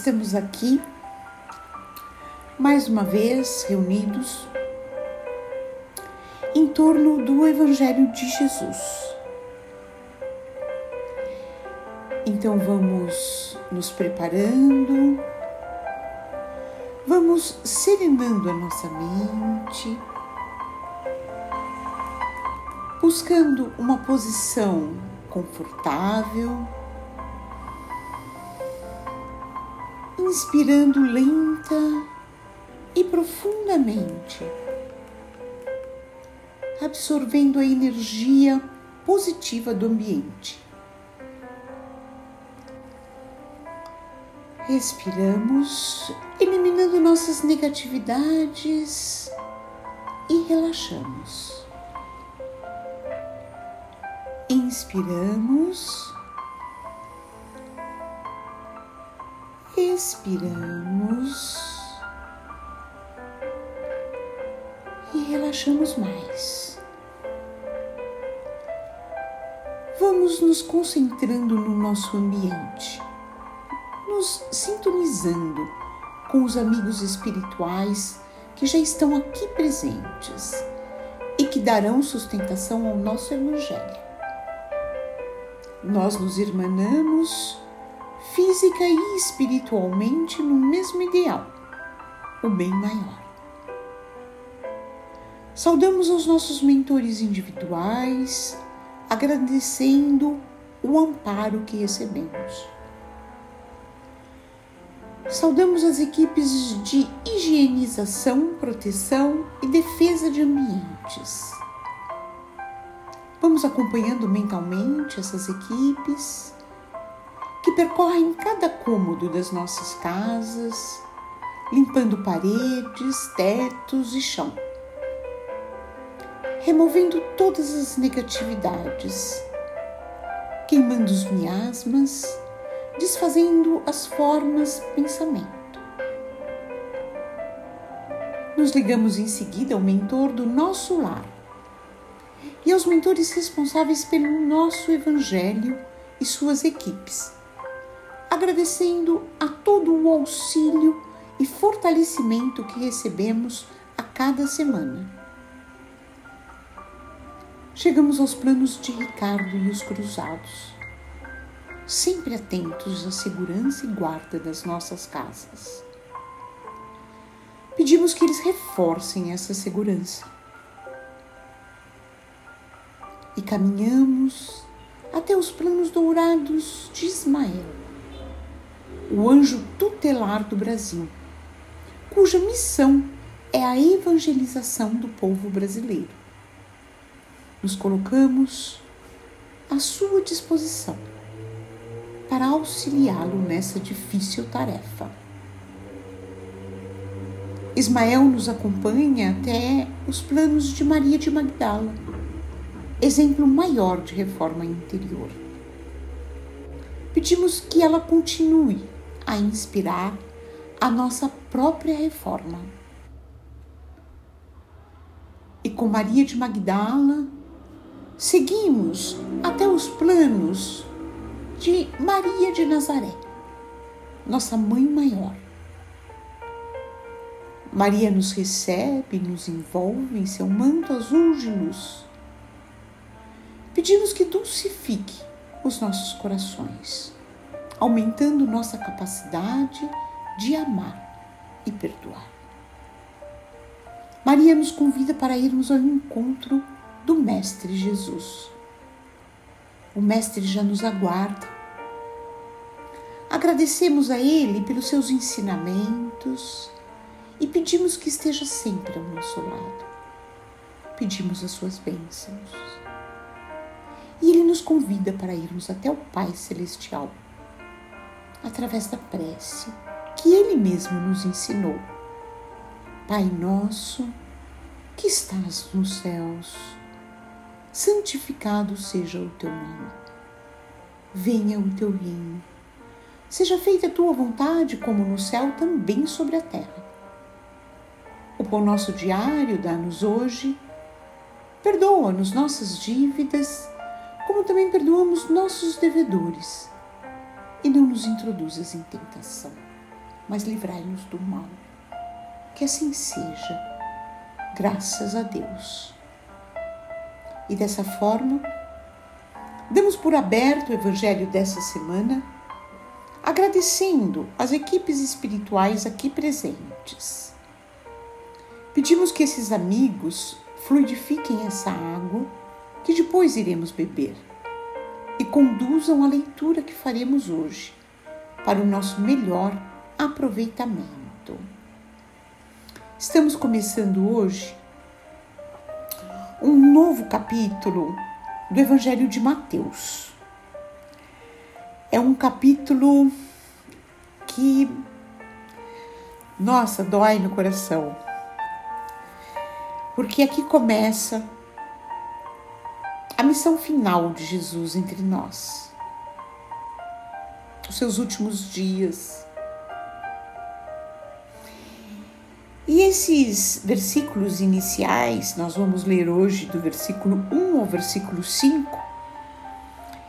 Estamos aqui mais uma vez reunidos em torno do Evangelho de Jesus. Então vamos nos preparando, vamos serenando a nossa mente, buscando uma posição confortável inspirando lenta e profundamente, absorvendo a energia positiva do ambiente. Respiramos, eliminando nossas negatividades e relaxamos. Inspiramos expiramos e relaxamos mais. Vamos nos concentrando no nosso ambiente, nos sintonizando com os amigos espirituais que já estão aqui presentes e que darão sustentação ao nosso Evangelho. Nós nos irmanamos física e espiritualmente no mesmo ideal, o bem maior. Saudamos os nossos mentores individuais, agradecendo o amparo que recebemos. Saudamos as equipes de higienização, proteção e defesa de ambientes. Vamos acompanhando mentalmente essas equipes que percorrem cada cômodo das nossas casas, limpando paredes, tetos e chão, removendo todas as negatividades, queimando os miasmas, desfazendo as formas pensamento. Nos ligamos em seguida ao mentor do nosso lar e aos mentores responsáveis pelo nosso evangelho e suas equipes agradecendo a todo o auxílio e fortalecimento que recebemos a cada semana. Chegamos aos planos de Ricardo e os cruzados, sempre atentos à segurança e guarda das nossas casas. Pedimos que eles reforcem essa segurança. E caminhamos até os planos dourados de Ismael o anjo tutelar do Brasil, cuja missão é a evangelização do povo brasileiro. Nos colocamos à sua disposição para auxiliá-lo nessa difícil tarefa. Ismael nos acompanha até os planos de Maria de Magdala, exemplo maior de reforma interior. Pedimos que ela continue a inspirar a nossa própria reforma. E com Maria de Magdala, seguimos até os planos de Maria de Nazaré, nossa mãe maior. Maria nos recebe, nos envolve em seu manto azul de luz. Pedimos que dulcifique os nossos corações aumentando nossa capacidade de amar e perdoar. Maria nos convida para irmos ao encontro do Mestre Jesus. O Mestre já nos aguarda. Agradecemos a Ele pelos seus ensinamentos e pedimos que esteja sempre ao nosso lado. Pedimos as suas bênçãos. E Ele nos convida para irmos até o Pai Celestial através da prece que Ele mesmo nos ensinou. Pai nosso, que estás nos céus, santificado seja o teu nome. Venha o teu reino. Seja feita a tua vontade, como no céu, também sobre a terra. O pão nosso diário dá-nos hoje. Perdoa-nos nossas dívidas, como também perdoamos nossos devedores e não nos introduzas em tentação, mas livrai-nos do mal. Que assim seja, graças a Deus. E dessa forma, damos por aberto o Evangelho dessa semana, agradecendo as equipes espirituais aqui presentes. Pedimos que esses amigos fluidifiquem essa água que depois iremos beber e conduzam a leitura que faremos hoje para o nosso melhor aproveitamento. Estamos começando hoje um novo capítulo do Evangelho de Mateus. É um capítulo que, nossa, dói no coração. Porque aqui começa missão final de Jesus entre nós. Os seus últimos dias. E esses versículos iniciais, nós vamos ler hoje do versículo 1 ao versículo 5.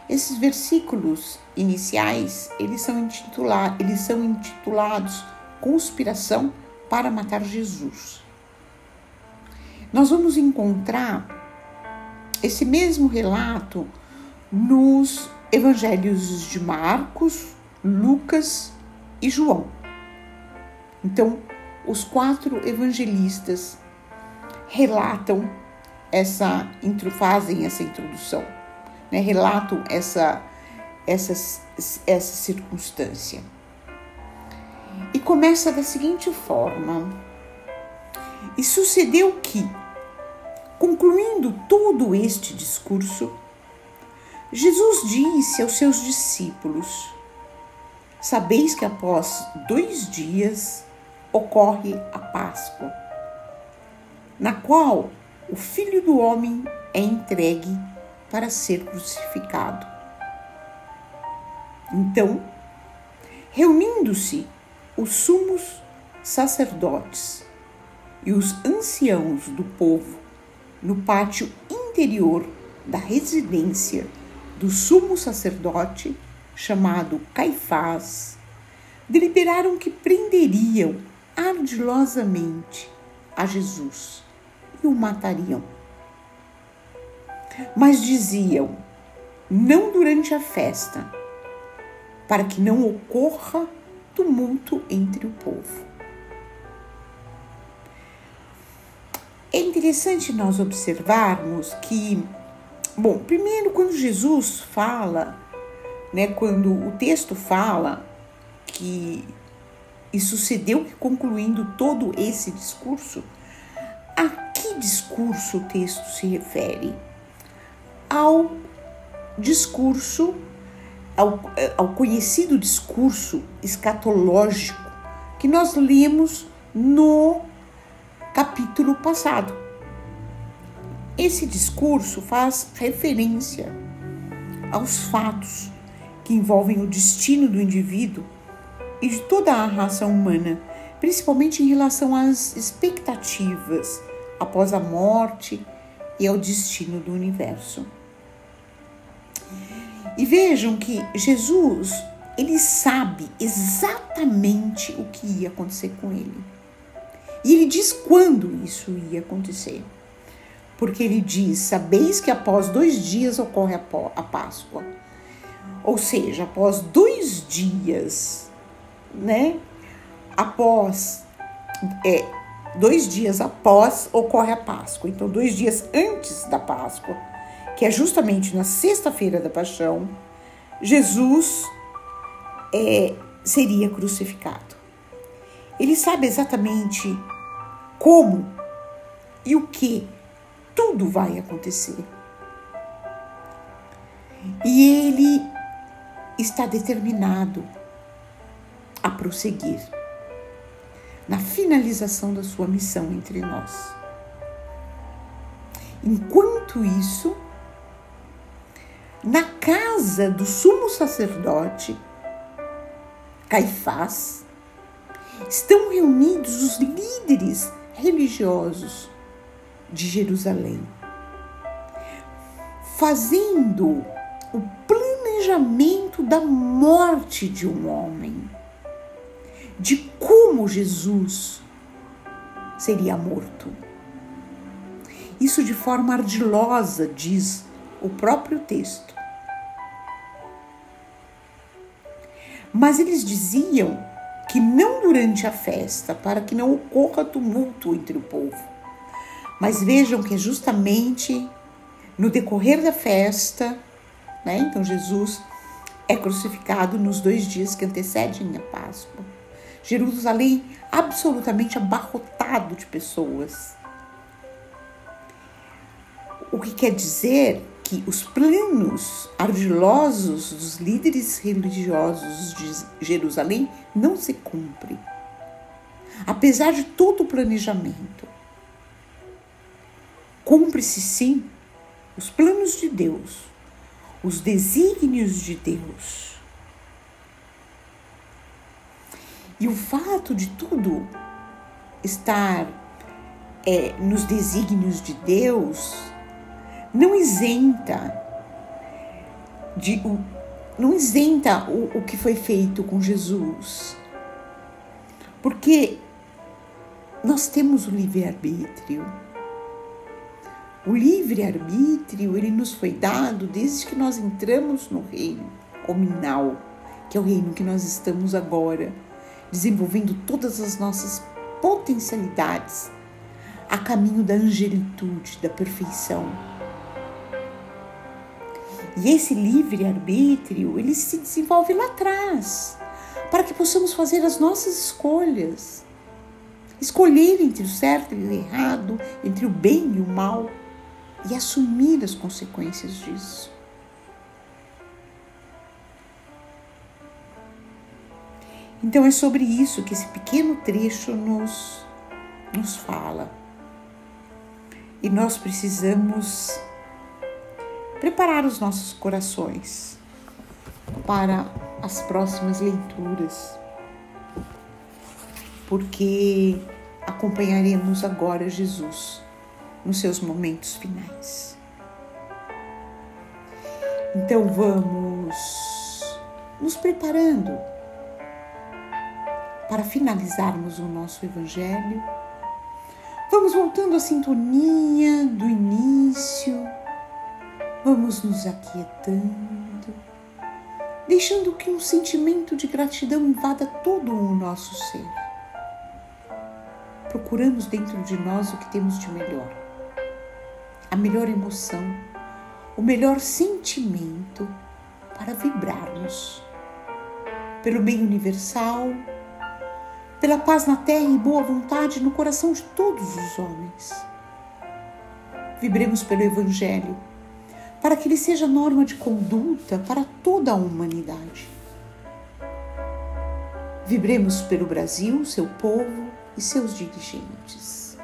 Esses versículos iniciais, eles são, eles são intitulados Conspiração para matar Jesus. Nós vamos encontrar esse mesmo relato nos evangelhos de Marcos, Lucas e João. Então, os quatro evangelistas relatam essa, fazem essa introdução, né? relatam essa, essa, essa circunstância. E começa da seguinte forma: E sucedeu que, concluindo todo este discurso, Jesus disse aos seus discípulos: Sabeis que após dois dias ocorre a Páscoa, na qual o Filho do Homem é entregue para ser crucificado. Então, reunindo-se os sumos sacerdotes e os anciãos do povo no pátio interior da residência do sumo sacerdote, chamado Caifás, deliberaram que prenderiam ardilosamente a Jesus e o matariam. Mas diziam: não durante a festa, para que não ocorra tumulto entre o povo. É interessante nós observarmos que, bom, primeiro quando Jesus fala, né, quando o texto fala que e sucedeu que, concluindo todo esse discurso, a que discurso o texto se refere? Ao discurso, ao, ao conhecido discurso escatológico que nós lemos no capítulo passado. Esse discurso faz referência aos fatos que envolvem o destino do indivíduo e de toda a raça humana, principalmente em relação às expectativas após a morte e ao destino do universo. E vejam que Jesus, ele sabe exatamente o que ia acontecer com ele. E ele diz quando isso ia acontecer. Porque ele diz: Sabeis que após dois dias ocorre a Páscoa. Ou seja, após dois dias né? Após, é, dois dias após ocorre a Páscoa. Então, dois dias antes da Páscoa, que é justamente na sexta-feira da Paixão, Jesus é, seria crucificado. Ele sabe exatamente como e o que tudo vai acontecer. E ele está determinado a prosseguir na finalização da sua missão entre nós. Enquanto isso, na casa do sumo sacerdote Caifás, estão reunidos os líderes religiosos de Jerusalém, fazendo o planejamento da morte de um homem de como Jesus seria morto. Isso de forma ardilosa, diz o próprio texto. Mas eles diziam que não durante a festa, para que não ocorra tumulto entre o povo. Mas vejam que é justamente no decorrer da festa, né? Então Jesus é crucificado nos dois dias que antecedem a Páscoa. Jerusalém absolutamente abarrotado de pessoas. O que quer dizer que os planos ardilosos dos líderes religiosos de Jerusalém não se cumprem. Apesar de todo o planejamento, cumpre-se sim os planos de Deus, os desígnios de Deus. E o fato de tudo estar é, nos desígnios de Deus não isenta de não isenta o, o que foi feito com Jesus. Porque nós temos o livre-arbítrio. O livre-arbítrio, ele nos foi dado desde que nós entramos no reino hominal, que é o reino que nós estamos agora, desenvolvendo todas as nossas potencialidades a caminho da angelitude, da perfeição. E esse livre-arbítrio, ele se desenvolve lá atrás, para que possamos fazer as nossas escolhas. Escolher entre o certo e o errado, entre o bem e o mal e assumir as consequências disso. Então é sobre isso que esse pequeno trecho nos, nos fala. E nós precisamos preparar os nossos corações para as próximas leituras, porque acompanharemos agora Jesus nos seus momentos finais. Então vamos nos preparando para finalizarmos o nosso Evangelho. Vamos voltando à sintonia do início, vamos nos aquietando, deixando que um sentimento de gratidão invada todo o nosso ser. Procuramos dentro de nós o que temos de melhor a melhor emoção, o melhor sentimento para vibrarmos pelo bem universal, pela paz na terra e boa vontade no coração de todos os homens. Vibremos pelo Evangelho, para que ele seja norma de conduta para toda a humanidade. Vibremos pelo Brasil, seu povo e seus dirigentes.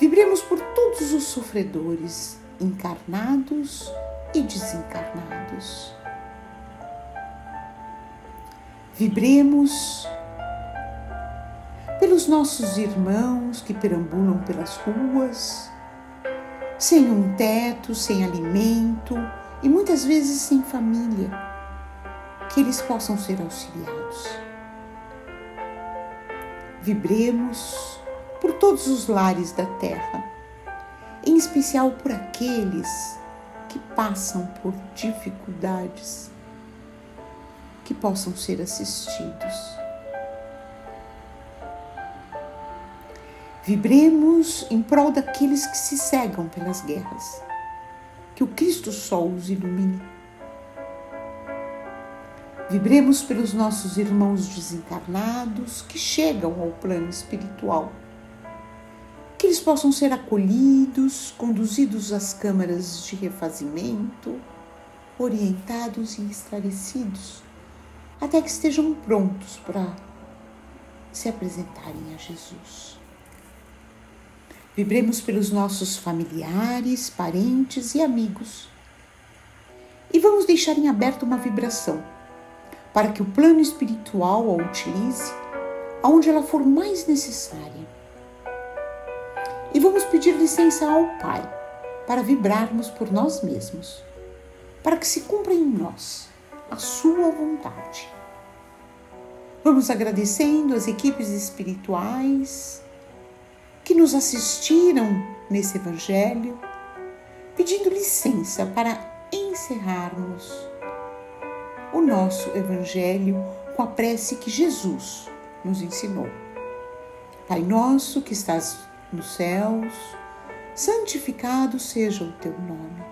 Vibremos por todos os sofredores, encarnados e desencarnados. Vibremos pelos nossos irmãos que perambulam pelas ruas, sem um teto, sem alimento e muitas vezes sem família, que eles possam ser auxiliados. Vibremos por todos os lares da terra, em especial por aqueles que passam por dificuldades, que possam ser assistidos. Vibremos em prol daqueles que se cegam pelas guerras, que o Cristo Sol os ilumine. Vibremos pelos nossos irmãos desencarnados que chegam ao plano espiritual que eles possam ser acolhidos, conduzidos às câmaras de refazimento, orientados e esclarecidos, até que estejam prontos para se apresentarem a Jesus. Vibremos pelos nossos familiares, parentes e amigos. E vamos deixar em aberto uma vibração para que o plano espiritual a utilize aonde ela for mais necessária e vamos pedir licença ao Pai para vibrarmos por nós mesmos, para que se cumpra em nós a Sua vontade. Vamos agradecendo as equipes espirituais que nos assistiram nesse Evangelho, pedindo licença para encerrarmos o nosso Evangelho com a prece que Jesus nos ensinou. Pai nosso que estás nos céus, santificado seja o teu nome.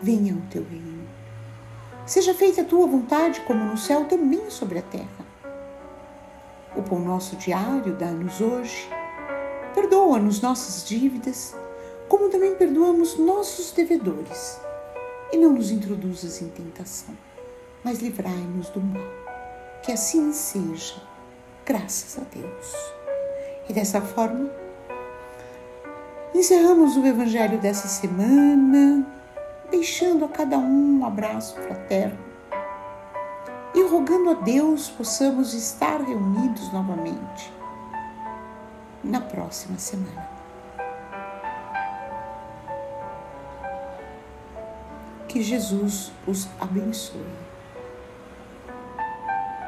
Venha o teu reino. Seja feita a tua vontade, como no céu, também sobre a terra. O pão nosso diário dá-nos hoje. Perdoa-nos nossas dívidas, como também perdoamos nossos devedores. E não nos introduzas em tentação, mas livrai-nos do mal. Que assim seja, graças a Deus. E dessa forma, encerramos o Evangelho dessa semana, deixando a cada um um abraço fraterno e rogando a Deus possamos estar reunidos novamente na próxima semana. Que Jesus os abençoe.